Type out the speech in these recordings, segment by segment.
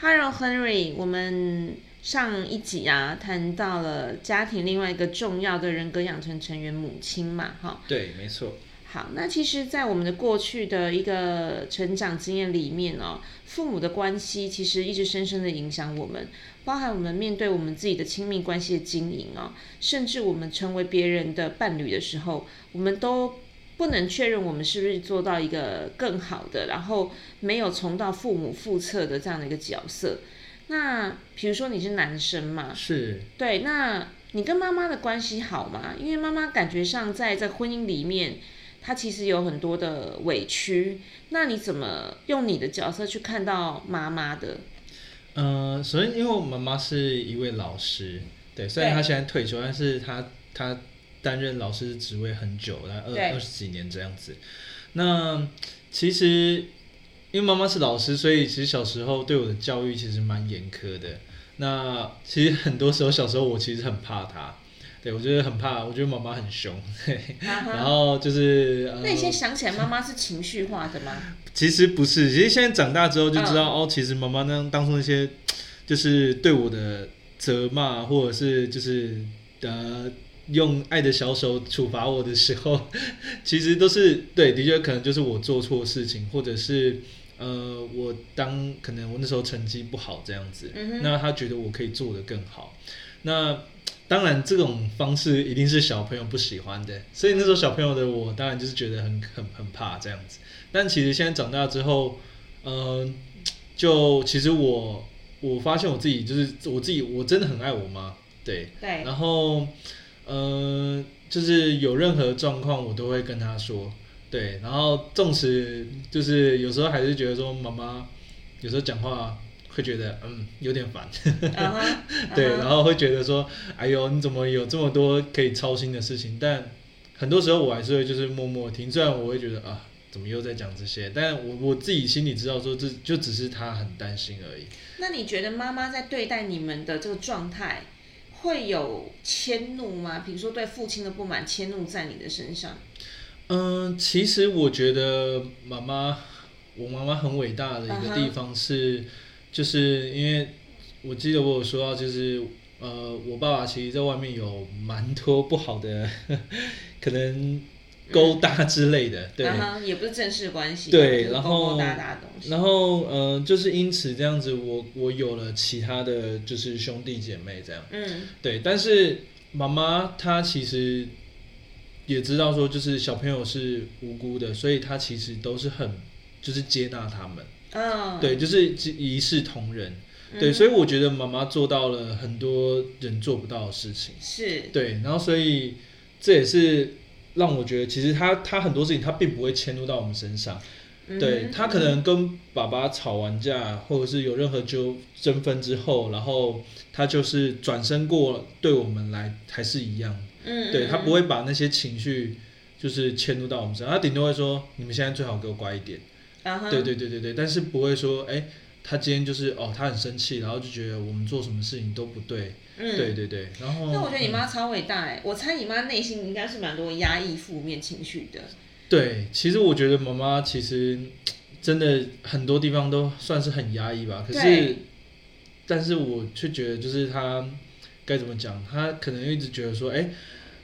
Hello Henry，我们上一集啊谈到了家庭另外一个重要的人格养成成员母亲嘛，哈。对，没错。好，那其实，在我们的过去的一个成长经验里面哦，父母的关系其实一直深深的影响我们，包含我们面对我们自己的亲密关系的经营哦，甚至我们成为别人的伴侣的时候，我们都不能确认我们是不是做到一个更好的，然后没有重蹈父母覆辙的这样的一个角色。那比如说你是男生嘛？是。对，那你跟妈妈的关系好吗？因为妈妈感觉上在这婚姻里面。她其实有很多的委屈，那你怎么用你的角色去看到妈妈的？嗯，首先，因为我妈妈是一位老师，对，虽然她现在退休，但是她她担任老师的职位很久，来二二十几年这样子。那其实因为妈妈是老师，所以其实小时候对我的教育其实蛮严苛的。那其实很多时候小时候我其实很怕她。对，我觉得很怕，我觉得妈妈很凶，然后就是。那你现在想起来，妈妈是情绪化的吗？其实不是，其实现在长大之后就知道，哦，其实妈妈那当初那些，就是对我的责骂，或者是就是呃用爱的小手处罚我的时候，其实都是对，的确可能就是我做错事情，或者是呃我当可能我那时候成绩不好这样子，那他觉得我可以做得更好，那。当然，这种方式一定是小朋友不喜欢的，所以那时候小朋友的我当然就是觉得很很很怕这样子。但其实现在长大之后，嗯，就其实我我发现我自己就是我自己，我真的很爱我妈，对，对。然后，嗯，就是有任何状况我都会跟他说，对。然后，纵使就是有时候还是觉得说妈妈有时候讲话。会觉得嗯有点烦，对，然后会觉得说，哎呦你怎么有这么多可以操心的事情？但很多时候我还是会就是默默听，虽然我会觉得啊怎么又在讲这些，但我我自己心里知道说这就只是他很担心而已。那你觉得妈妈在对待你们的这个状态会有迁怒吗？比如说对父亲的不满迁怒在你的身上？嗯，其实我觉得妈妈，我妈妈很伟大的一个地方是。就是因为我记得我有说到，就是呃，我爸爸其实在外面有蛮多不好的，可能勾搭之类的，对，也不是正式关系，对，然后勾搭的东西，然后呃，就是因此这样子，我我有了其他的就是兄弟姐妹这样，嗯，对，但是妈妈她其实也知道说，就是小朋友是无辜的，所以她其实都是很就是接纳他们。嗯，对，就是一视同仁，对，所以我觉得妈妈做到了很多人做不到的事情，是。对，然后所以这也是让我觉得，其实他他很多事情他并不会迁怒到我们身上，对他可能跟爸爸吵完架，或者是有任何纠争纷之后，然后他就是转身过对我们来还是一样，嗯，对他不会把那些情绪就是迁怒到我们身上，他顶多会说你们现在最好给我乖一点。对对对对对，但是不会说，哎，他今天就是哦，他很生气，然后就觉得我们做什么事情都不对。嗯，对对对。然后，那我觉得你妈超伟大哎，我猜你妈内心应该是蛮多压抑负面情绪的。对，其实我觉得妈妈其实真的很多地方都算是很压抑吧。可是，但是我却觉得就是她该怎么讲，她可能一直觉得说，哎，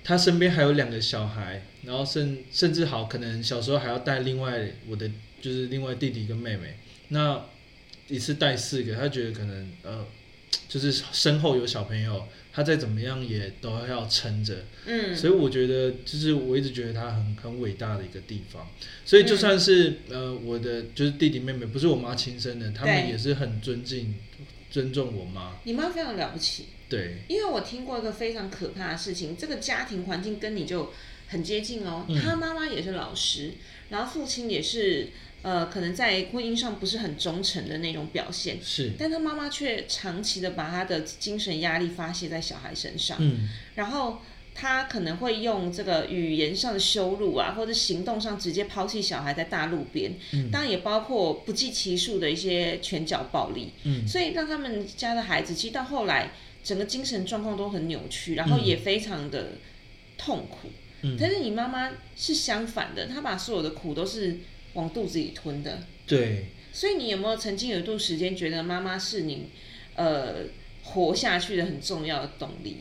她身边还有两个小孩，然后甚甚至好可能小时候还要带另外我的。就是另外弟弟跟妹妹，那一次带四个，他觉得可能呃，就是身后有小朋友，他再怎么样也都要撑着。嗯，所以我觉得就是我一直觉得他很很伟大的一个地方。所以就算是呃我的就是弟弟妹妹不是我妈亲生的，他们也是很尊敬尊重我妈。你妈非常了不起。对，因为我听过一个非常可怕的事情，这个家庭环境跟你就很接近哦。他妈妈也是老师，然后父亲也是。呃，可能在婚姻上不是很忠诚的那种表现，是，但他妈妈却长期的把他的精神压力发泄在小孩身上，嗯，然后他可能会用这个语言上的羞辱啊，或者行动上直接抛弃小孩在大路边，嗯，当然也包括不计其数的一些拳脚暴力，嗯，所以让他们家的孩子其实到后来整个精神状况都很扭曲，然后也非常的痛苦，嗯，但是你妈妈是相反的，她把所有的苦都是。往肚子里吞的，对，所以你有没有曾经有一段时间觉得妈妈是你呃活下去的很重要的动力？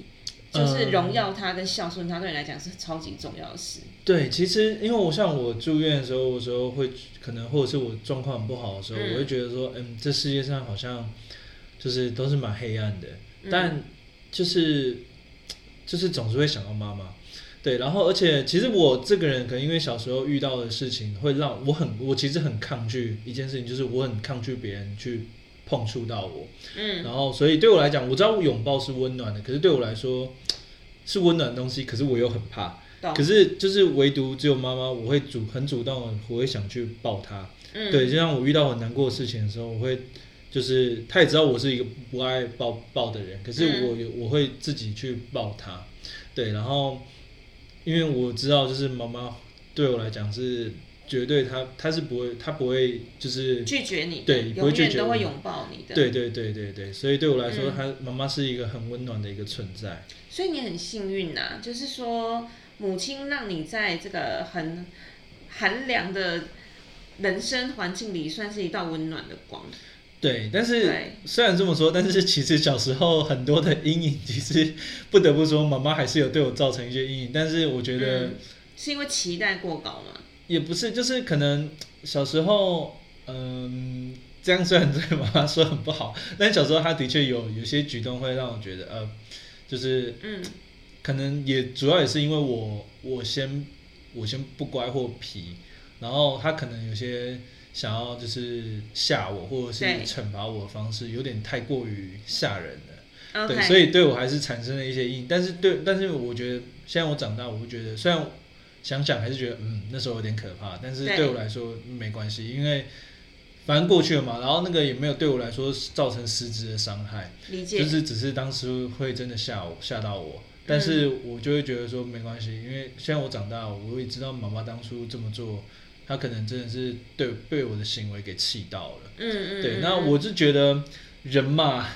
就是荣耀她跟孝顺她，对你来讲是超级重要的事。对，其实因为我像我住院的时候，有时候会可能或者是我状况很不好的时候，我会觉得说，嗯，这世界上好像就是都是蛮黑暗的，但就是就是总是会想到妈妈。对，然后而且其实我这个人可能因为小时候遇到的事情，会让我很我其实很抗拒一件事情，就是我很抗拒别人去碰触到我。嗯，然后所以对我来讲，我知道拥抱是温暖的，可是对我来说是温暖的东西，可是我又很怕。可是就是唯独只有妈妈，我会主很主动，我会想去抱她。嗯，对，就像我遇到很难过的事情的时候，我会就是她也知道我是一个不爱抱抱的人，可是我有我会自己去抱她。对，然后。因为我知道，就是妈妈对我来讲是绝对，她她是不会，她不会就是拒绝你，对，永远都会拥抱你的。对对对对对，所以对我来说，她妈妈是一个很温暖的一个存在。所以你很幸运呐，就是说母亲让你在这个很寒凉的人生环境里，算是一道温暖的光。对，但是虽然这么说，但是其实小时候很多的阴影，其实不得不说，妈妈还是有对我造成一些阴影。但是我觉得是因为期待过高吗？也不是，就是可能小时候，嗯，这样虽然对妈妈说很不好，但小时候她的确有有些举动会让我觉得，呃，就是嗯，可能也主要也是因为我我先我先不乖或皮，然后她可能有些。想要就是吓我，或者是惩罚我的方式，有点太过于吓人了。对，所以对我还是产生了一些阴影。但是对，但是我觉得现在我长大，我会觉得虽然想想还是觉得嗯那时候有点可怕，但是对我来说没关系，因为反正过去了嘛。然后那个也没有对我来说造成实质的伤害，就是只是当时会真的吓我吓到我，但是我就会觉得说没关系，因为现在我长大，我也知道妈妈当初这么做。他可能真的是对被我的行为给气到了，嗯嗯，对，那我是觉得人嘛，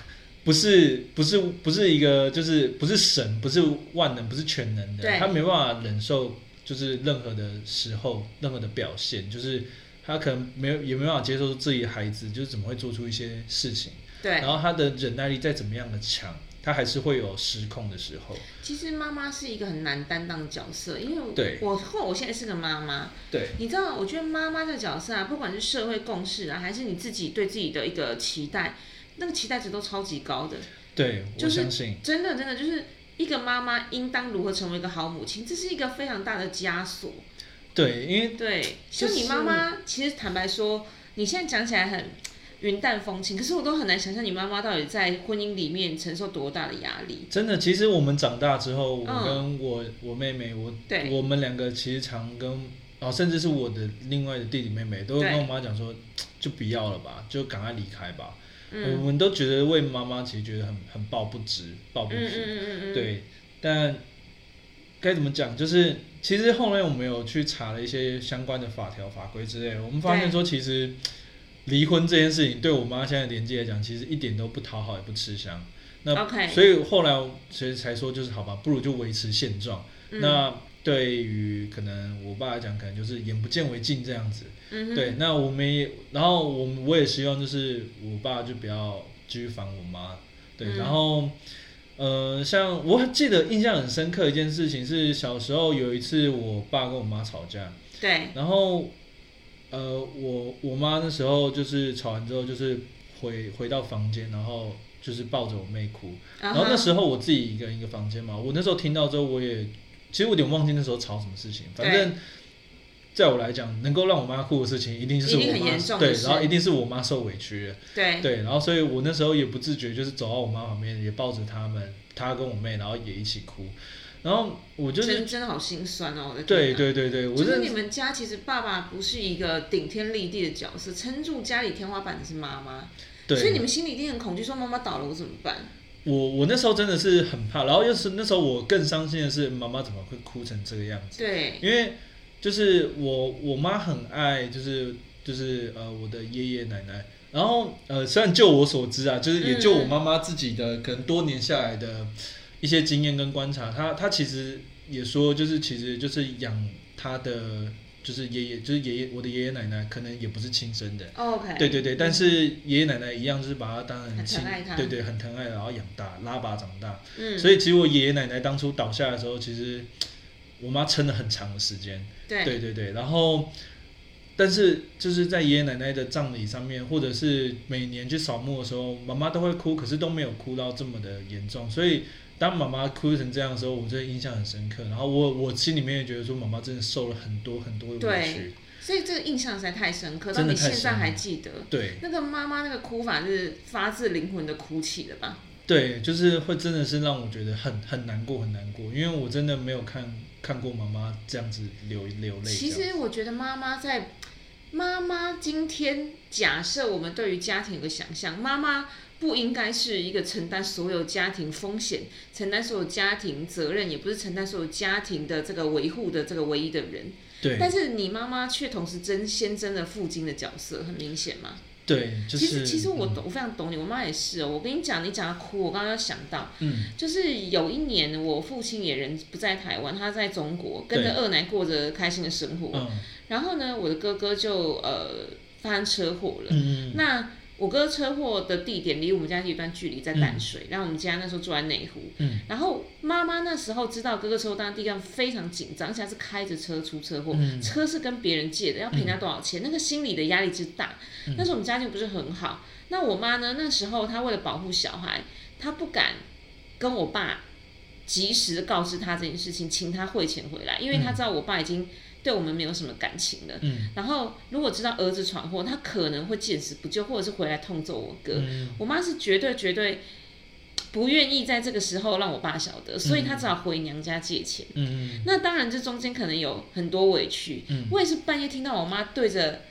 不是不是不是一个就是不是神，不是万能，不是全能的，他没办法忍受就是任何的时候任何的表现，就是他可能没有也没办法接受自己的孩子就是怎么会做出一些事情，对，然后他的忍耐力再怎么样的强。他还是会有失控的时候。其实妈妈是一个很难担当的角色，因为对我或我现在是个妈妈，对，你知道，我觉得妈妈的角色啊，不管是社会共识啊，还是你自己对自己的一个期待，那个期待值都超级高的。对，我相信，真的真的就是一个妈妈应当如何成为一个好母亲，这是一个非常大的枷锁。对，因为对，像你妈妈，其实坦白说，你现在讲起来很。云淡风轻，可是我都很难想象你妈妈到底在婚姻里面承受多大的压力。真的，其实我们长大之后，我跟我我妹妹，我我们两个其实常跟，哦，甚至是我的另外的弟弟妹妹，都跟我妈讲说，就不要了吧，就赶快离开吧。我们都觉得为妈妈其实觉得很很抱不值，抱不平。对，但该怎么讲？就是其实后面我们有去查了一些相关的法条法规之类，我们发现说其实。离婚这件事情对我妈现在年纪来讲，其实一点都不讨好，也不吃香。那所以后来其实才说，就是好吧，不如就维持现状。那对于可能我爸来讲，可能就是眼不见为净这样子。对，那我们也，然后我我也希望就是我爸就不要继续烦我妈。对，然后呃，像我记得印象很深刻一件事情是小时候有一次我爸跟我妈吵架。对，然后。呃，我我妈那时候就是吵完之后，就是回回到房间，然后就是抱着我妹哭。然后那时候我自己一个人一个房间嘛，我那时候听到之后，我也其实我有点忘记那时候吵什么事情。反正在我来讲，能够让我妈哭的事情，一定就是我妈对，然后一定是我妈受委屈。对对，然后所以我那时候也不自觉，就是走到我妈旁边，也抱着他们，她跟我妹，然后也一起哭。然后我就真真的好心酸哦！我的对对对对，我是你们家其实爸爸不是一个顶天立地的角色，撑住家里天花板的是妈妈，对，所以你们心里一定很恐惧，说妈妈倒了我怎么办？我我那时候真的是很怕，然后又是那时候我更伤心的是妈妈怎么会哭成这个样子？对，因为就是我我妈很爱就是就是呃我的爷爷奶奶，然后呃虽然就我所知啊，就是也就我妈妈自己的可能多年下来的。一些经验跟观察，他他其实也说，就是其实就是养他的，就是爷爷，就是爷爷，我的爷爷奶奶可能也不是亲生的。哦 OK。对对对，但是爷爷奶奶一样，就是把他当成亲很疼爱，他对对，很疼爱，然后养大，拉拔长大。嗯，所以其实我爷爷奶奶当初倒下的时候，其实我妈撑了很长的时间。对对对对，然后，但是就是在爷爷奶奶的葬礼上面，或者是每年去扫墓的时候，妈妈都会哭，可是都没有哭到这么的严重。所以当妈妈哭成这样的时候，我真的印象很深刻。然后我我心里面也觉得说，妈妈真的受了很多很多的委屈对。所以这个印象实在太深刻，到真的你现在还记得。对那个妈妈那个哭法是发自灵魂的哭泣的吧？对，就是会真的是让我觉得很很难过很难过，因为我真的没有看看过妈妈这样子流流泪。其实我觉得妈妈在妈妈今天假设我们对于家庭有个想象，妈妈不应该是一个承担所有家庭风险、承担所有家庭责任，也不是承担所有家庭的这个维护的这个唯一的人。对但是你妈妈却同时真先真的父亲的角色，很明显嘛。对，就是其实其实我嗯懂，我非常懂你，我妈也是哦。我跟你讲，你讲到哭，我刚刚想到，嗯就是有一年我父亲也人不在台湾，他在中国，跟着二奶过着开心的生活。嗯然后呢，我的哥哥就呃发生车祸了。嗯嗯那我哥车祸的地点离我们家有一段距离，在淡水。然后我们家那时候住在内湖。嗯然后妈妈那时候知道哥哥车祸，当然第一个非常紧张，而且他是开着车出车祸，嗯车是跟别人借的，要赔他多少钱？那个心理的压力之大。嗯那时候我们家境不是很好，那我妈呢？那时候她为了保护小孩，她不敢跟我爸及时告知他这件事情，请他汇钱回来，因为她知道我爸已经对我们没有什么感情的。嗯然后如果知道儿子闯祸，他可能会见死不救，或者是回来痛揍我哥。嗯我妈是绝对绝对不愿意在这个时候让我爸晓得，所以她只好回娘家借钱。嗯那当然，这中间可能有很多委屈。嗯我也是半夜听到我妈对着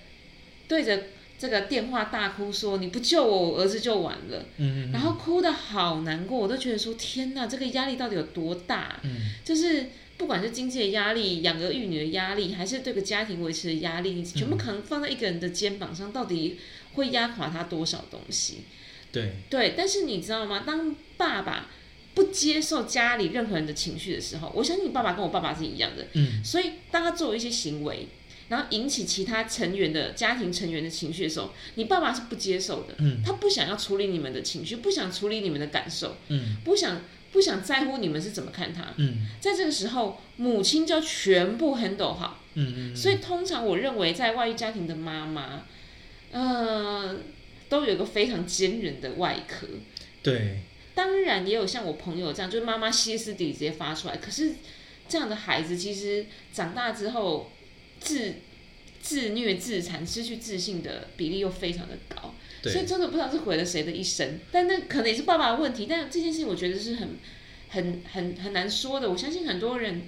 对着这个电话大哭说：“你不救我，我儿子就完了。”嗯，然后哭的好难过，我都觉得说：“天哪，这个压力到底有多大？嗯就是不管是经济的压力、养儿育女的压力，还是对个家庭维持的压力，你全部可能放在一个人的肩膀上，到底会压垮他多少东西？对，对，但是你知道吗？当爸爸不接受家里任何人的情绪的时候，我相信你爸爸跟我爸爸是一样的。嗯所以当他做一些行为，然后引起其他成员的家庭成员的情绪的时候，你爸爸是不接受的，嗯他不想要处理你们的情绪，不想处理你们的感受，嗯不想不想在乎你们是怎么看他。嗯在这个时候，母亲就要全部 handle 好。嗯嗯，所以通常我认为，在外遇家庭的妈妈，呃，都有一个非常坚韧的外壳。对，当然，也有像我朋友这样，就是妈妈歇斯底里直接发出来。可是这样的孩子，其实长大之后自自虐、自残、失去自信的比例又非常的高。所以，真的不知道是毁了谁的一生。但那可能也是爸爸的问题。但这件事情，我觉得是很、很、很、很难说的。我相信很多人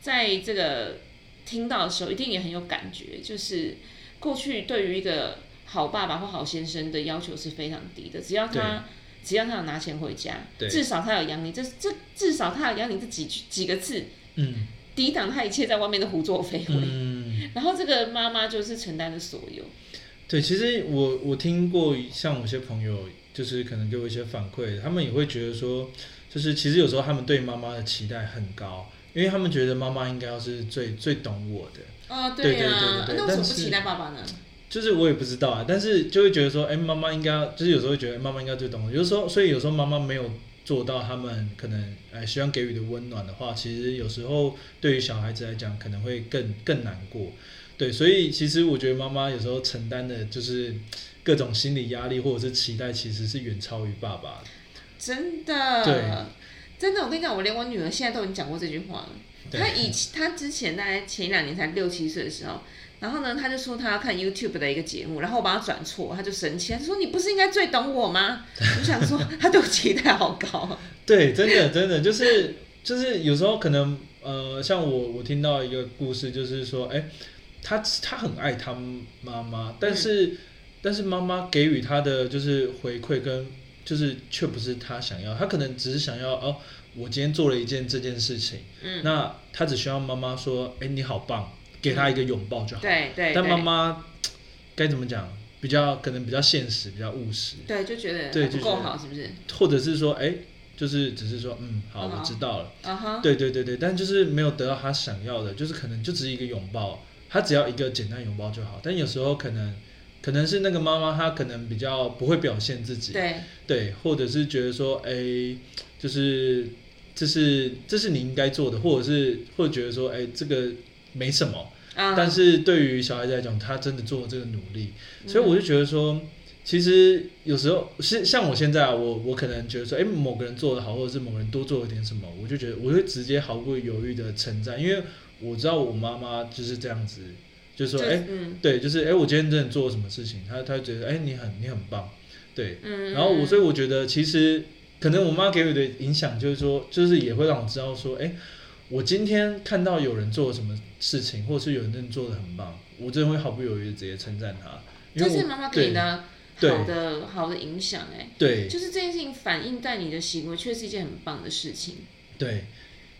在这个听到的时候，一定也很有感觉。就是过去对于一个好爸爸或好先生的要求是非常低的，只要他只要他有拿钱回家，至少他有养你，这这至少他有养你这几几个字，嗯抵挡他一切在外面的胡作非为。嗯。然后这个妈妈就是承担了所有。对，其实我我听过，像有些朋友就是可能给我一些反馈，他们也会觉得说，就是其实有时候他们对妈妈的期待很高，因为他们觉得妈妈应该要是最最懂我的，啊，对对呀、对那为什么期待爸爸呢？就是我也不知道啊，但是就会觉得说，哎，妈妈应该，就是有时候会觉得妈妈应该最懂我，有时候所以有时候妈妈没有做到他们可能哎希望给予的温暖的话，其实有时候对于小孩子来讲可能会更更难过。对，所以其实我觉得妈妈有时候承担的就是各种心理压力或者是期待，其实是远超于爸爸的。真的，对，真的，我跟你讲，我连我女儿现在都已经讲过这句话了。她以前，她之前大概前两年才六七岁的时候，然后呢，她就说她要看 YouTube 的一个节目，然后我把她转错，她就生气，她说你不是应该最懂我吗？我想说，她对我期待好高。对，真的真的就是就是有时候可能呃，像我我听到一个故事，就是说，哎，他他很爱他妈妈，但是、但是妈妈给予他的就是回馈跟就是却不是他想要，他可能只是想要哦，我今天做了一件这件事情，嗯，那他只需要妈妈说，哎，你好棒，给他一个拥抱就好。对对但妈妈该怎么讲？比较可能比较现实，比较务实。对就觉得对不够好，是不是？或者是说，哎，就是只是说，嗯，好，嗯我知道了。啊哈，对对对对，但就是没有得到他想要的，就是可能就只是一个拥抱，他只要一个简单拥抱就好。但有时候可能可能是那个妈妈她可能比较不会表现自己，对对，或者是觉得说，哎，就是这是这是你应该做的，或者是会觉得说，哎，这个没什么。啊，但是对于小孩子来讲，他真的做了这个努力，嗯所以我就觉得说，其实有时候是像我现在啊，我我可能觉得说，哎，某个人做的好，或者是某个人多做了点什么，我就觉得我会直接毫不犹豫的称赞，因为我知道我妈妈就是这样子，就是说，哎，嗯。对，就是哎，我今天真的做了什么事情，她她觉得，哎，你很你很棒，对，嗯，然后我所以我觉得其实可能我妈给我的影响就是说，就是也会让我知道说，哎，我今天看到有人做了什么事情，或者是有人真的做的很棒，我真的会毫不犹豫的直接称赞他，因为我这是妈妈给你的对好的好的影响，哎，对就是这件事情反映在你的行为，确实是一件很棒的事情。对，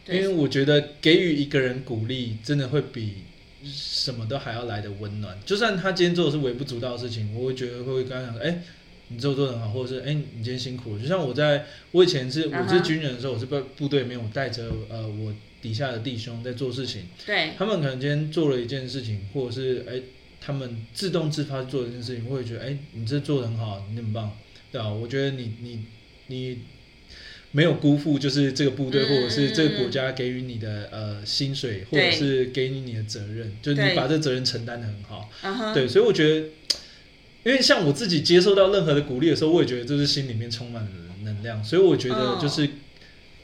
因为，我觉得给予一个人鼓励，真的会比什么都还要来的温暖。就算他今天做的是微不足道的事情，我会觉得会跟他讲说，哎。你做做的很好，或者是哎、你今天辛苦了。就像我在我以前是我是军人的时候，我是部部队里面，我带着呃我底下的弟兄在做事情，对，他们可能今天做了一件事情，或者是哎、他们自动自发做了一件事情，我也觉得哎、你这做的很好，你很棒，对啊，我觉得你你你没有辜负就是这个部队、嗯或者是这个国家给予你的呃薪水，或者是给予你的责任，就是你把这责任承担的很好。对，所以我觉得，因为像我自己接受到任何的鼓励的时候，我也觉得就是心里面充满了能量，所以我觉得哦就是、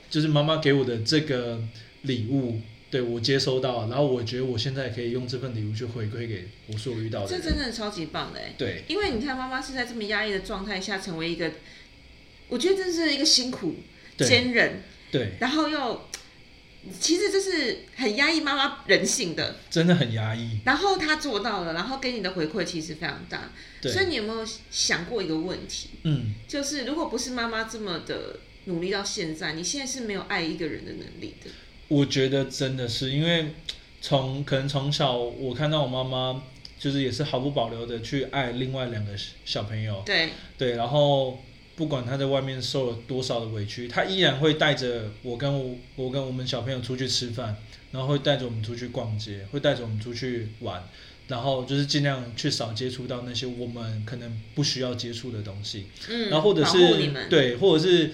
就是妈妈给我的这个礼物，对我接收到，然后我觉得我现在可以用这份礼物去回馈给我所遇到的这。真的超级棒的哎。对因为你看，妈妈是在这么压抑的状态下，成为一个，我觉得这是一个辛苦、坚韧，对，然后又，其实这是很压抑妈妈人性的。真的很压抑。然后她做到了，然后给你的回馈其实非常大。对所以你有没有想过一个问题？嗯，就是如果不是妈妈这么的努力到现在，你现在是没有爱一个人的能力的。我觉得真的是因为从可能从小我看到我妈妈就是也是毫不保留的去爱另外两个小朋友，对，对，然后不管他在外面受了多少的委屈，他依然会带着我跟我我跟我们小朋友出去吃饭，然后会带着我们出去逛街，会带着我们出去玩，然后就是尽量去少接触到那些我们可能不需要接触的东西，嗯，然后或者是，对，或者是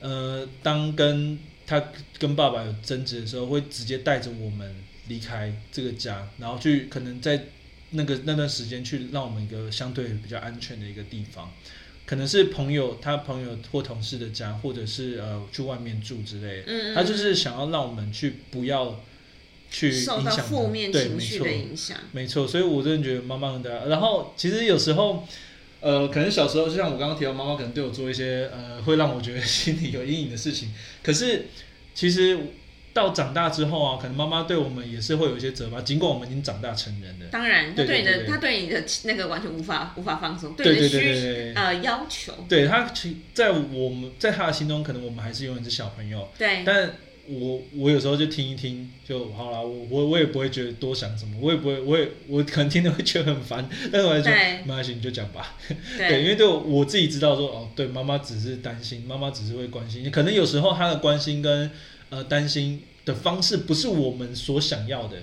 呃，当跟他跟爸爸有争执的时候，会直接带着我们离开这个家，然后去可能在那个那段时间去让我们一个相对比较安全的一个地方，可能是朋友他朋友或同事的家，或者是呃去外面住之类的，嗯，嗯他就是想要让我们去不要去受到影响他负面情绪的错。影响。没错，所以我真的觉得妈妈的。然后其实有时候，呃，可能小时候就像我刚刚提到，妈妈可能对我做一些呃会让我觉得心里有阴影的事情。可是其实到长大之后啊，可能妈妈对我们也是会有一些责骂，尽管我们已经长大成人了。当然，他对你的，他对你的那个完全无法无法放松，对对你的需对对对。呃要求，对他，其在我们在他的心中，可能我们还是永远是小朋友。对，但我我有时候就听一听就好了，我我我也不会觉得多想什么，我也不会，我也我可能听了会觉得很烦，但是我还说对。没关系，你就讲吧。对，对，因为对我我自己知道说，哦，对，妈妈只是担心，妈妈只是会关心，可能有时候她的关心跟呃担心的方式不是我们所想要的，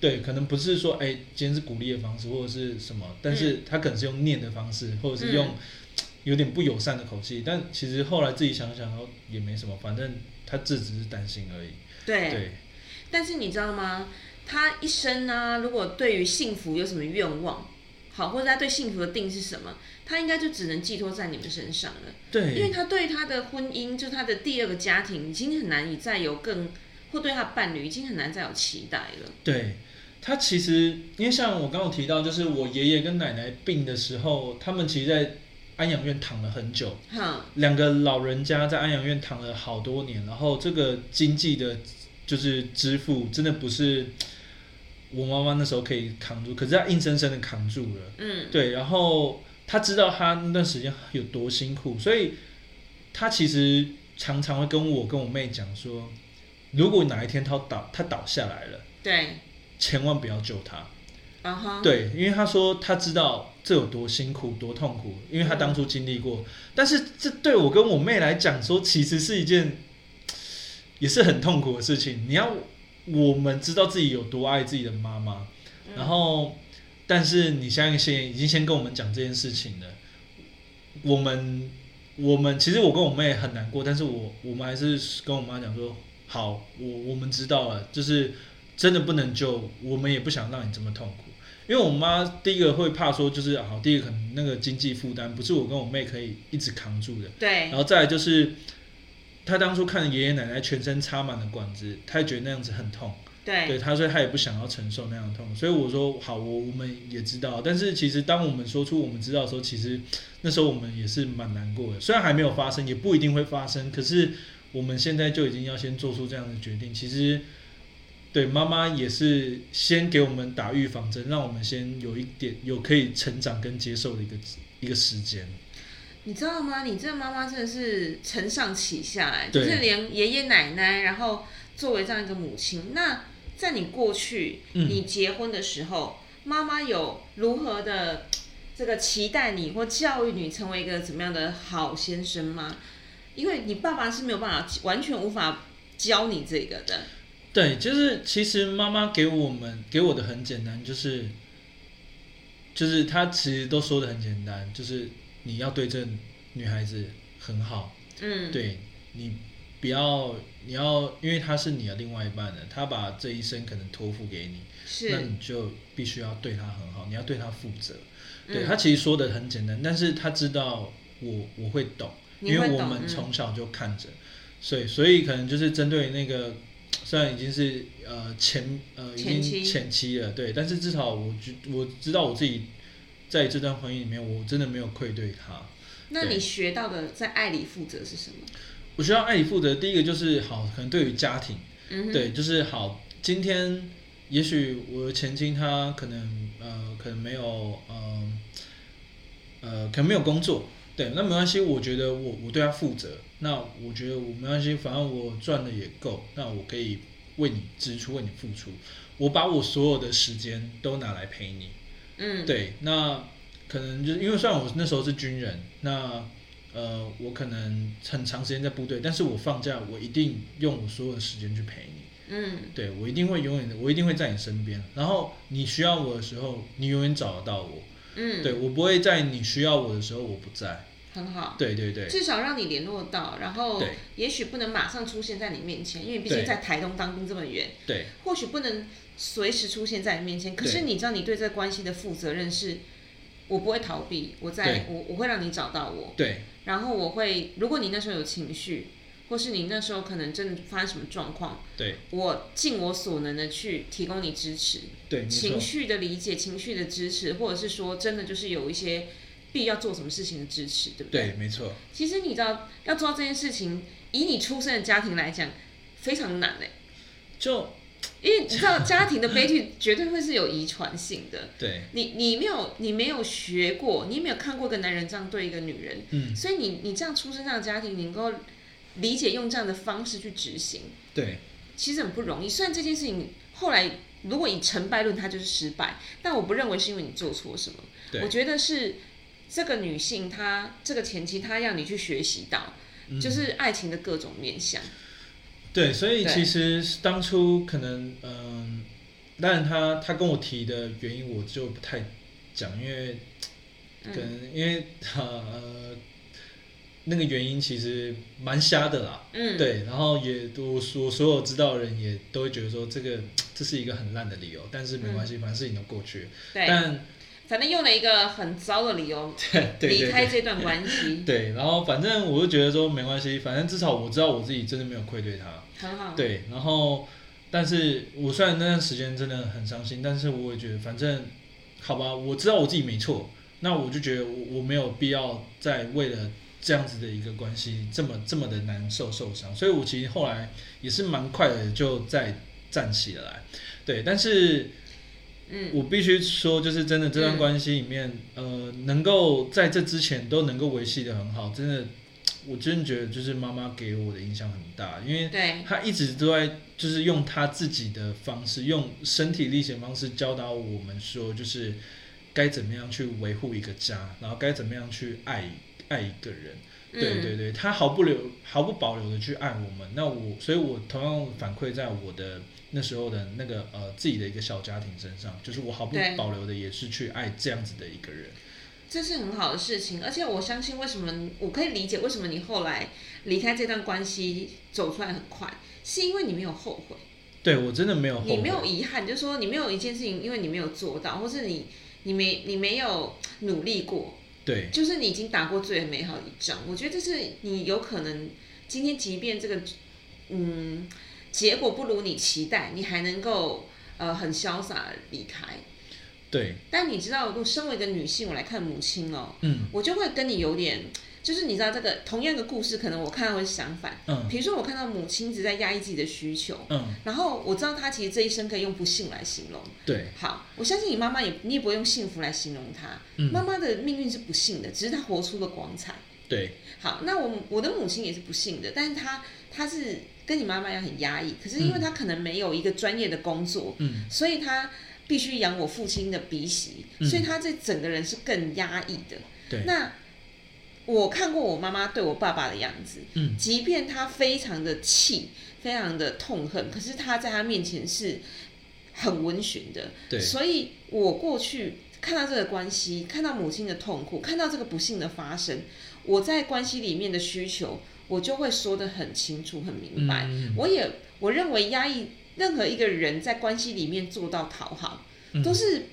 对，可能不是说，哎，今天是鼓励的方式或者是什么，但是她可能是用念的方式，或者是用嗯有点不友善的口气，但其实后来自己想想，哦，也没什么，反正她这只是担心而已，对，对，但是你知道吗？他一生呢、如果对于幸福有什么愿望，好，或者他对幸福的定义是什么，他应该就只能寄托在你们身上了。对因为，他对他的婚姻，就是他的第二个家庭，已经很难以再有更，或对他的伴侣已经很难再有期待了。对。他其实，因为像我刚刚有提到，就是我爷爷跟奶奶病的时候，他们其实，在安养院躺了很久，哼，两个老人家在安养院躺了好多年，然后这个经济的，就是支付真的不是我妈妈那时候可以扛住，可是她硬生生的扛住了。嗯，对，然后她知道她那段时间有多辛苦，所以她其实常常会跟我跟我妹讲说，如果哪一天她倒她倒下来了，对，千万不要救她。对，因为她说她知道这有多辛苦、多痛苦，因为他当初经历过。但是这对我跟我妹来讲说，其实是一件 也是很痛苦的事情。你要我们知道自己有多爱自己的妈妈，然后，但是你现在先已经先跟我们讲这件事情了，我们我们其实我跟我妹很难过，但是我我们还是跟我妈讲说，好，我我们知道了，就是真的不能救，我们也不想让你这么痛苦。因为我妈第一个会怕说，就是好，第一个可能那个经济负担不是我跟我妹可以一直扛住的。对然。后再来就是，她当初看爷爷奶奶全身插满了管子，她也觉得那样子很痛。对对。她，所以她也不想要承受那样的痛。所以我说好，我我们也知道，但是其实当我们说出我们知道的时候，其实那时候我们也是蛮难过的。虽然还没有发生，也不一定会发生，可是我们现在就已经要先做出这样的决定。其实。对，妈妈也是先给我们打预防针，让我们先有一点有可以成长跟接受的一个一个时间。你知道吗？你这个妈妈真的是承上启下哎，就是连爷爷奶奶，然后作为这样一个母亲，那在你过去嗯你结婚的时候，妈妈有如何的这个期待你或教育你成为一个怎么样的好先生吗？因为你爸爸是没有办法完全无法教你这个的，对，就是其实妈妈给我们给我的很简单，就是就是她其实都说的很简单，就是你要对这女孩子很好，嗯，对你不要你要，因为她是你的另外一半的，她把这一生可能托付给你，是。那，你就必须要对她很好，你要对她负责。对嗯。她其实说的很简单，但是她知道我我会懂，因为我们嗯。从小就看着，所以所以可能就是针对那个，虽然已经是呃前呃已经前期了，对，但是至少我觉我知道我自己在这段婚姻里面，我真的没有愧对他。那你学到的在爱里负责是什么？我学到爱里负责，第一个就是好，可能对于家庭，嗯，对，就是好。今天也许我的前妻她可能呃可能没有呃呃可能没有工作，对，那没关系，我觉得我我对她负责，那我觉得我没关系，反正我赚的也够，那我可以为你支出，为你付出，我把我所有的时间都拿来陪你，嗯，对，那可能就是因为虽然我那时候是军人，那呃，我可能很长时间在部队，但是我放假我一定用我所有的时间去陪你，嗯，对我一定会永远的，我一定会在你身边。然后你需要我的时候，你永远找得到我，嗯，对我不会在你需要我的时候我不在。很好。对对对。至少让你联络到，然后也许不能马上出现在你面前，因为毕竟在台东当兵这么远，对。或许不能随时出现在你面前。可是你知道你对这关系的负责任是，我不会逃避，我在我我会让你找到我，对。然后我会，如果你那时候有情绪，或是你那时候可能真的发生什么状况，对。我尽我所能的去提供你支持，对，情，绪的理解、情绪的支持，或者是说真的就是有一些必要做什么事情的支持，对不对？没错，其实你知道，要做到这件事情，以你出生的家庭来讲，非常难哎，就。因为你知道家庭的悲剧 绝对会是有遗传性的。对，你你没有你没有学过，你没有看过一个男人这样对一个女人，嗯，所以你你这样出生这样的家庭，你能够理解用这样的方式去执行，对。其实很不容易。虽然这件事情后来如果以成败论，它就是失败，但我不认为是因为你做错什么，对，我觉得是这个女性她这个前期她让你去学习到，嗯。就是爱情的各种面向。对，所以其实当初可能，嗯，当然他他跟我提的原因我就不太讲，因为可嗯能因为她呃那个原因其实蛮瞎的啦，嗯，对，然后也我我所有知道的人也都会觉得说这个这是一个很烂的理由，但是没关系，反正事情都过去对，但反正用了一个很糟的理由 对对离。开这段关系，对，然后反正我就觉得说没关系，反正至少我知道我自己真的没有愧对他，很好。对，然后，但是我虽然那段时间真的很伤心，但是我也觉得，反正好吧，我知道我自己没错，那我就觉得我我没有必要再为了这样子的一个关系这么这么的难受受伤，所以我其实后来也是蛮快的就再站起来，对，但是嗯，我必须说，就是真的这段关系里面，呃，能够在这之前都能够维系的很好，真的，我真的觉得就是妈妈给我的影响很大，因为她，一直都在就是用她自己的方式，用身体力行的方式教导我们说，就是该怎么样去维护一个家，然后该怎么样去爱爱一个人。对对对，他毫不留毫不保留的去爱我们。那我，所以我同样反馈在我的那时候的那个呃自己的一个小家庭身上，就是我毫不保留的也是去爱这样子的一个人。这是很好的事情，而且我相信为什么我可以理解为什么你后来离开这段关系走出来很快，是因为你没有后悔。对我真的没有后悔，你没有遗憾，就是说你没有一件事情，因为你没有做到，或是你你没你没有努力过。对，就是你已经打过最美好的一仗。我觉得这是你有可能今天即便这个嗯结果不如你期待，你还能够呃很潇洒离开。对，但你知道，我身为一个女性，我来看母亲哦，嗯，我就会跟你有点，就是你知道这个同样的故事，可能我看到会相反，嗯，比如说我看到母亲一直在压抑自己的需求，嗯，然后我知道她其实这一生可以用不幸来形容，对，好，我相信你妈妈也你也不会用幸福来形容她，嗯，妈妈的命运是不幸的，只是她活出了光彩，对，好，那我我的母亲也是不幸的，但是她她是跟你妈妈一样很压抑，可是因为她可能没有一个专业的工作，嗯，所以她。必须养我父亲的鼻息，所以她这整个人是更压抑的。对，那我看过我妈妈对我爸爸的样子，嗯，即便他非常的气，非常的痛恨，可是他在他面前是很温驯的。对，所以我过去看到这个关系，看到母亲的痛苦，看到这个不幸的发生，我在关系里面的需求，我就会说得很清楚、很明白。我也我认为压抑。任何一个人在关系里面做到讨好，都是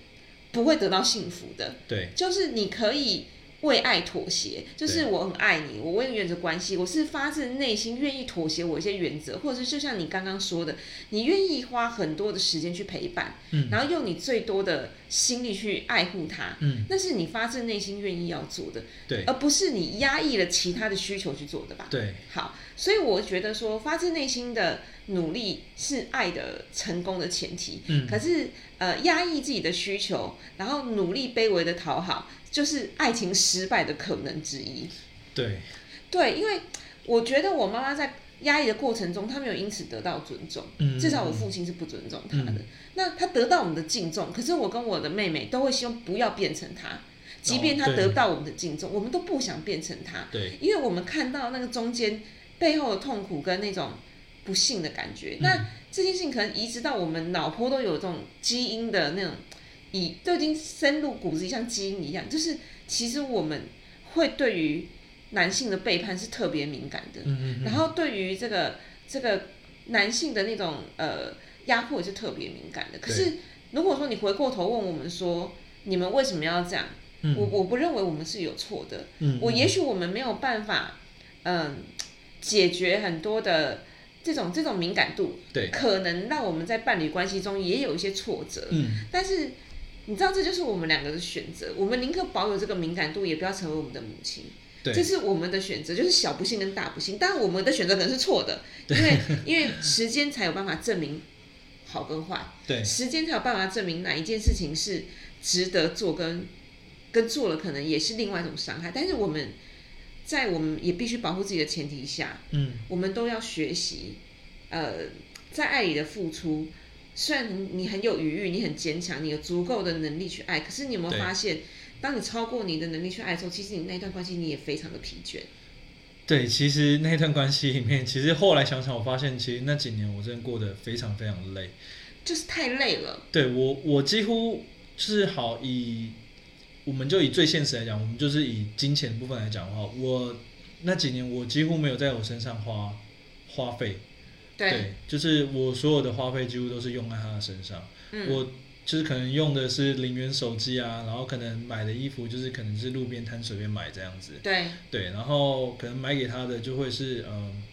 不会得到幸福的。对，就是你可以为爱妥协，就是我很爱你，我为原则关系，我是发自内心愿意妥协我一些原则，或者是就像你刚刚说的，你愿意花很多的时间去陪伴，嗯，然后用你最多的心力去爱护他，嗯，那是你发自内心愿意要做的，对，而不是你压抑了其他的需求去做的吧？对，好，所以我觉得说发自内心的。努力是爱的成功的前提，嗯，可是呃压抑自己的需求，然后努力卑微的讨好，就是爱情失败的可能之一。对，对，因为我觉得我妈妈在压抑的过程中，她没有因此得到尊重，嗯，至少我父亲是不尊重她的。那她得到我们的敬重，可是我跟我的妹妹都会希望不要变成她，即便她得不到我们的敬重，我们都不想变成他，对，因为我们看到那个中间背后的痛苦跟那种。不幸的感觉，那这件事情可能移植到我们脑波都有这种基因的那种，已都已经深入骨子，像基因一样，就是其实我们会对于男性的背叛是特别敏感的，嗯嗯，然后对于这个这个男性的那种呃压迫也是特别敏感的。可是如果说你回过头问我们说，你们为什么要这样？我我不认为我们是有错的，嗯，我也许我们没有办法，嗯，解决很多的。这种这种敏感度，对，可能让我们在伴侣关系中也有一些挫折。嗯，但是你知道，这就是我们两个的选择。我们宁可保有这个敏感度，也不要成为我们的母亲。对，这是我们的选择，就是小不幸跟大不幸。当然，我们的选择可能是错的，因为因为时间才有办法证明好跟坏。对，时间才有办法证明哪一件事情是值得做，跟跟做了可能也是另外一种伤害。但是我们。在我们也必须保护自己的前提下，嗯，我们都要学习，呃，在爱里的付出。虽然你很有余裕，你很坚强，你有足够的能力去爱，可是你有没有发现，当你超过你的能力去爱的时候，其实你那段关系你也非常的疲倦。对，其实那段关系里面，其实后来想想，我发现其实那几年我真的过得非常非常累，就是太累了。对我，我几乎就是好以。我们就以最现实来讲，我们就是以金钱部分来讲的话，我那几年我几乎没有在我身上花花费，对，就是我所有的花费几乎都是用在他的身上。嗯，我就是可能用的是零元手机啊，然后可能买的衣服就是可能是路边摊随便买这样子。对，对，然后可能买给他的就会是嗯，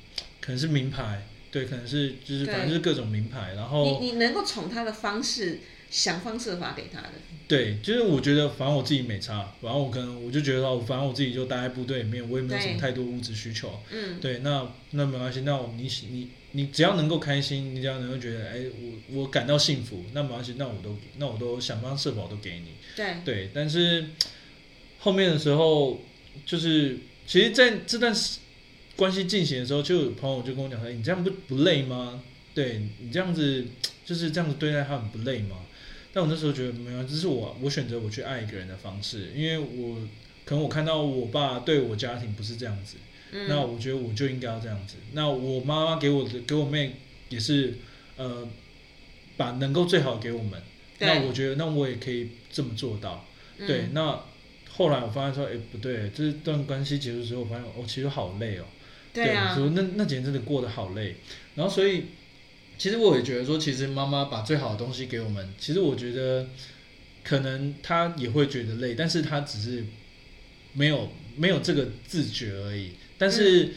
可能是名牌，对，可能是就是反正就是各种名牌，然后你你能够宠他的方式。想方设法给他的，对，就是我觉得，反正我自己没差，反正我可能我就觉得说，反正我自己就待在部队里面，我也没有什么太多物质需求，嗯，对，那那没关系，那我你你你只要能够开心，你只要能够觉得，哎，我我感到幸福，那没关系，那我都那我都想方设法都给你，对，对，但是后面的时候，就是其实在这段关系进行的时候，就有朋友就跟我讲说，你这样不不累吗？对你这样子就是这样子对待他很不累吗？但我那时候觉得没有，这是我我选择我去爱一个人的方式，因为我可能我看到我爸对我家庭不是这样子，嗯那我觉得我就应该要这样子。那我妈妈给我的给我妹也是呃，把能够最好给我们。那我觉得那我也可以这么做到。嗯对，那后来我发现说，哎、不对，这段关系结束之后，我发现我、哦、其实好累哦。对啊，说那那几年真的过得好累。然后所以，其实我也觉得说，其实妈妈把最好的东西给我们，其实我觉得可能她也会觉得累，但是她只是没有没有这个自觉而已。但是。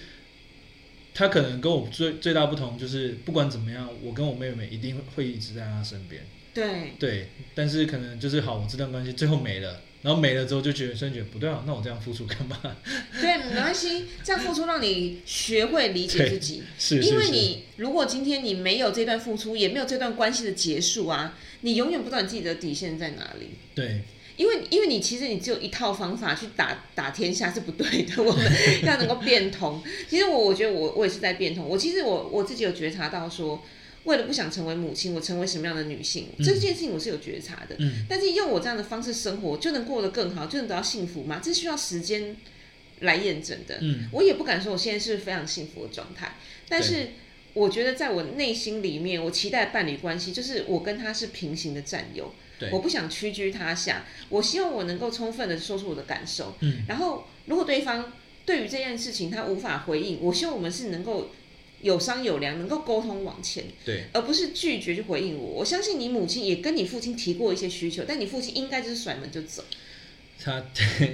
她可能跟我最最大不同就是，不管怎么样，我跟我妹妹一定会一直在她身边。对对，但是可能就是好，我这段关系最后没了，然后没了之后就觉得，瞬间觉得不对啊，那我这样付出干嘛？对，没关系，这样付出让你学会理解自己。是是是，因为你如果今天你没有这段付出，也没有这段关系的结束啊，你永远不知道你自己的底线在哪里。对因为因为你其实你只有一套方法去打打天下是不对的，我们要能够变通。其实我我觉得我我也是在变通。我其实我我自己有觉察到说，为了不想成为母亲，我成为什么样的女性，嗯这件事情我是有觉察的。嗯，但是用我这样的方式生活，就能过得更好，就能得到幸福吗？这需要时间来验证的。嗯我也不敢说我现在是非常幸福的状态，但是我觉得在我内心里面，我期待伴侣关系就是我跟他是平行的战友，对我不想屈居他下，我希望我能够充分的说出我的感受，嗯然后如果对方对于这件事情他无法回应，我希望我们是能够有商有量，能够沟通往前，对而不是拒绝去回应我。我相信你母亲也跟你父亲提过一些需求，但你父亲应该就是甩门就走。他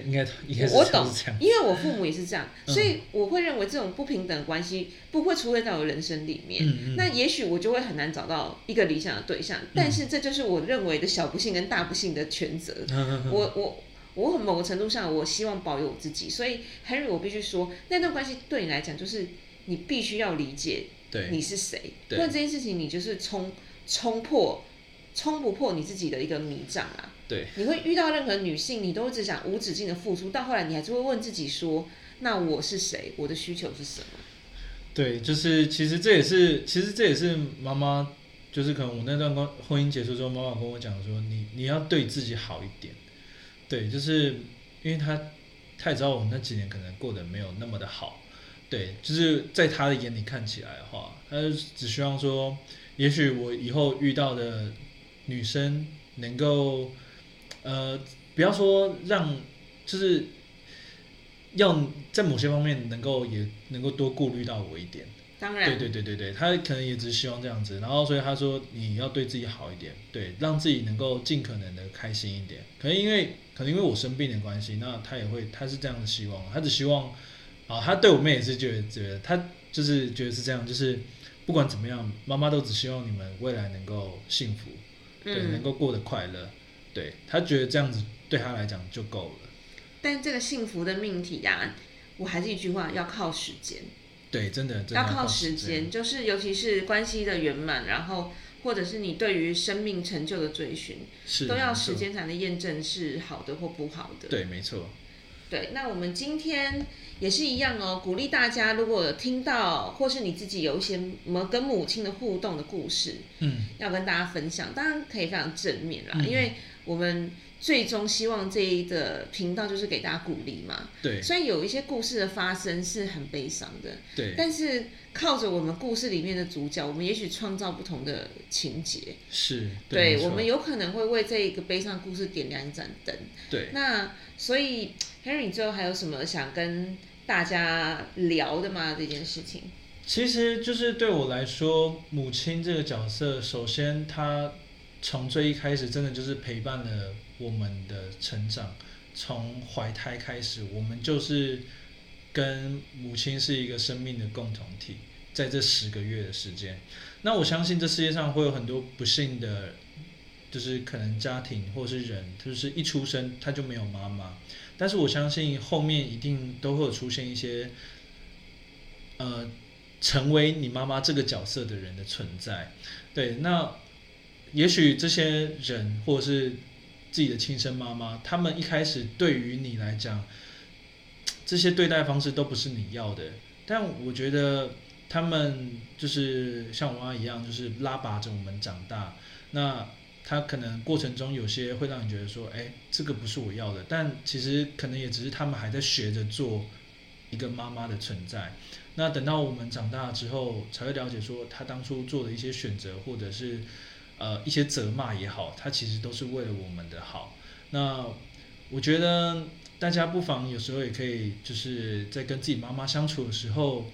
应该应该是我懂因为我父母也是这样，嗯所以我会认为这种不平等的关系不会出现在我人生里面。嗯嗯，那也许我就会很难找到一个理想的对象，但是这就是我认为的小不幸跟大不幸的全责。我我我很某个程度上，我希望保有我自己，所以 Henry，我必须说，那段关系对你来讲，就是你必须要理解对你是谁，不对然这件事情你就是冲冲破冲不破你自己的一个迷障啊。对你会遇到任何女性，你都只想无止境的付出，到后来你还是会问自己说：那我是谁？我的需求是什么？对，就是其实这也是其实这也是妈妈，就是可能我那段婚婚姻结束之后，妈妈跟我讲说，你你要对自己好一点，对，就是因为她她也知道我那几年可能过得没有那么的好，对，就是在他的眼里看起来的话，他只希望说，也许我以后遇到的女生能够，呃，不要说让，就是要在某些方面能够也能够多顾虑到我一点。当然，对对对对对，他可能也只是希望这样子，然后所以他说你要对自己好一点，对，让自己能够尽可能的开心一点。可能因为可能因为我生病的关系，那他也会他是这样的希望，他只希望啊，他对我妹也是觉得觉得他就是觉得是这样，就是不管怎么样，妈妈都只希望你们未来能够幸福，对，能嗯，够过得快乐，对他觉得这样子对他来讲就够了。但这个幸福的命题呀、我还是一句话，要靠时间。对，真的真的要靠时时间，就是尤其是关系的圆满，然后或者是你对于生命成就的追寻，是都要没错时间才能验证是好的或不好的。对，没错，对，那我们今天也是一样哦，鼓励大家，如果听到或是你自己有一些么跟母亲的互动的故事，嗯，要跟大家分享，当然可以非常正面啦，嗯因为我们最终希望这一个频道就是给大家鼓励嘛。对虽然有一些故事的发生是很悲伤的，对但是靠着我们故事里面的主角，我们也许创造不同的情节。是，对，我们有可能会为这一个悲伤故事点亮一盏灯。对。那所以，Henry，你最后还有什么想跟大家聊的吗？这件事情？其实就是对我来说，母亲这个角色，首先她从最一开始，真的就是陪伴了我们的成长。从怀胎开始，我们就是跟母亲是一个生命的共同体，在这十个月的时间。那我相信这世界上会有很多不幸的，就是可能家庭或是人，就是一出生他就没有妈妈。但是我相信后面一定都会出现一些，呃，成为你妈妈这个角色的人的存在。对，那也许这些人或者是自己的亲生妈妈，他们一开始对于你来讲，这些对待方式都不是你要的。但我觉得他们就是像我妈一样，就是拉拔着我们长大。那他可能过程中有些会让你觉得说，哎，这个不是我要的。但其实可能也只是他们还在学着做一个妈妈的存在。那等到我们长大之后，才会了解说他当初做的一些选择，或者是呃一些责骂也好，他其实都是为了我们的好。那我觉得大家不妨有时候也可以，就是在跟自己妈妈相处的时候，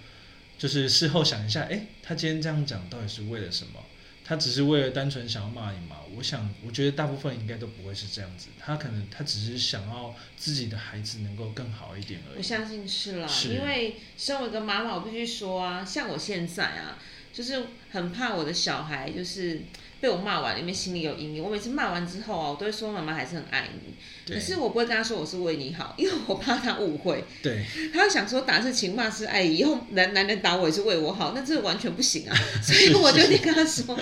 就是事后想一下，哎，他今天这样讲到底是为了什么？他只是为了单纯想要骂你嘛？我想，我觉得大部分应该都不会是这样子。他可能他只是想要自己的孩子能够更好一点而已。我相信是啦，因为身为一个妈妈，我必须说啊，像我现在啊，就是很怕我的小孩就是。被我骂完，里面心里有阴影。我每次骂完之后啊，我都会说妈妈还是很爱你。可是我不会跟他说我是为你好，因为我怕他误会。对。他会想说打是情，骂是爱，以后男男人打我也是为我好，那这完全不行啊。所以我就得跟他说，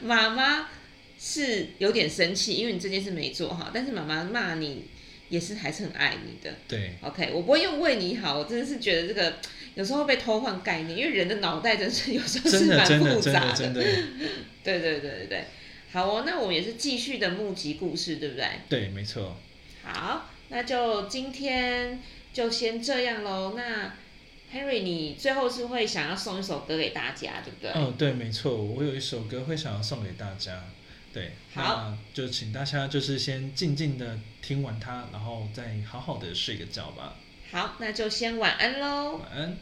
妈妈是有点生气，因为你这件事没做好，但是妈妈骂你也是还是很爱你的。对。OK，我不会用为你好，我真的是觉得这个。有时候被偷换概念，因为人的脑袋真是 有时候是蛮复杂的。对对对对对，好哦，那我们也是继续的募集故事，对不对？对，没错。好，那就今天就先这样喽。那 Henry，你最后是会想要送一首歌给大家，对不对？哦，对，没错，我有一首歌会想要送给大家。对，好，就请大家就是先静静的听完它，然后再好好的睡个觉吧。好，那就先晚安喽。晚安。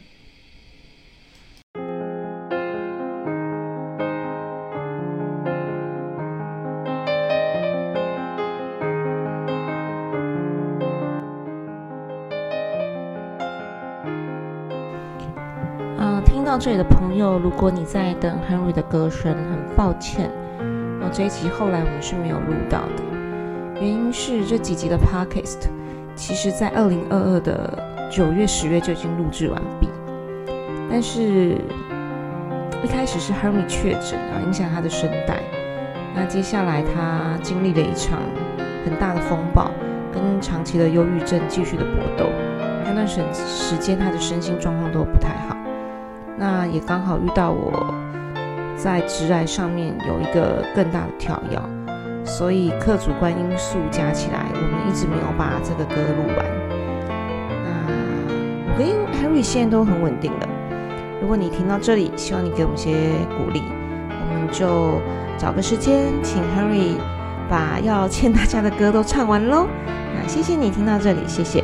嗯，听到这里的朋友，如果你在等 Henry 的歌声，很抱歉，哦，这一集后来我们是没有录到的，原因是这几集的 Podcast。其实，在二零二二的九月、十月就已经录制完毕，但是一开始是 Henry 确诊啊，影响他的声带。那接下来他经历了一场很大的风暴，跟长期的忧郁症继续的搏斗。那段时时间，他的身心状况都不太好。那也刚好遇到我在直癌上面有一个更大的跳跃。所以客主观因素加起来，我们一直没有把这个歌录完。那我跟 Harry 现在都很稳定了。如果你听到这里，希望你给我们些鼓励，我们就找个时间请 Harry 把要欠大家的歌都唱完喽。那谢谢你听到这里，谢谢。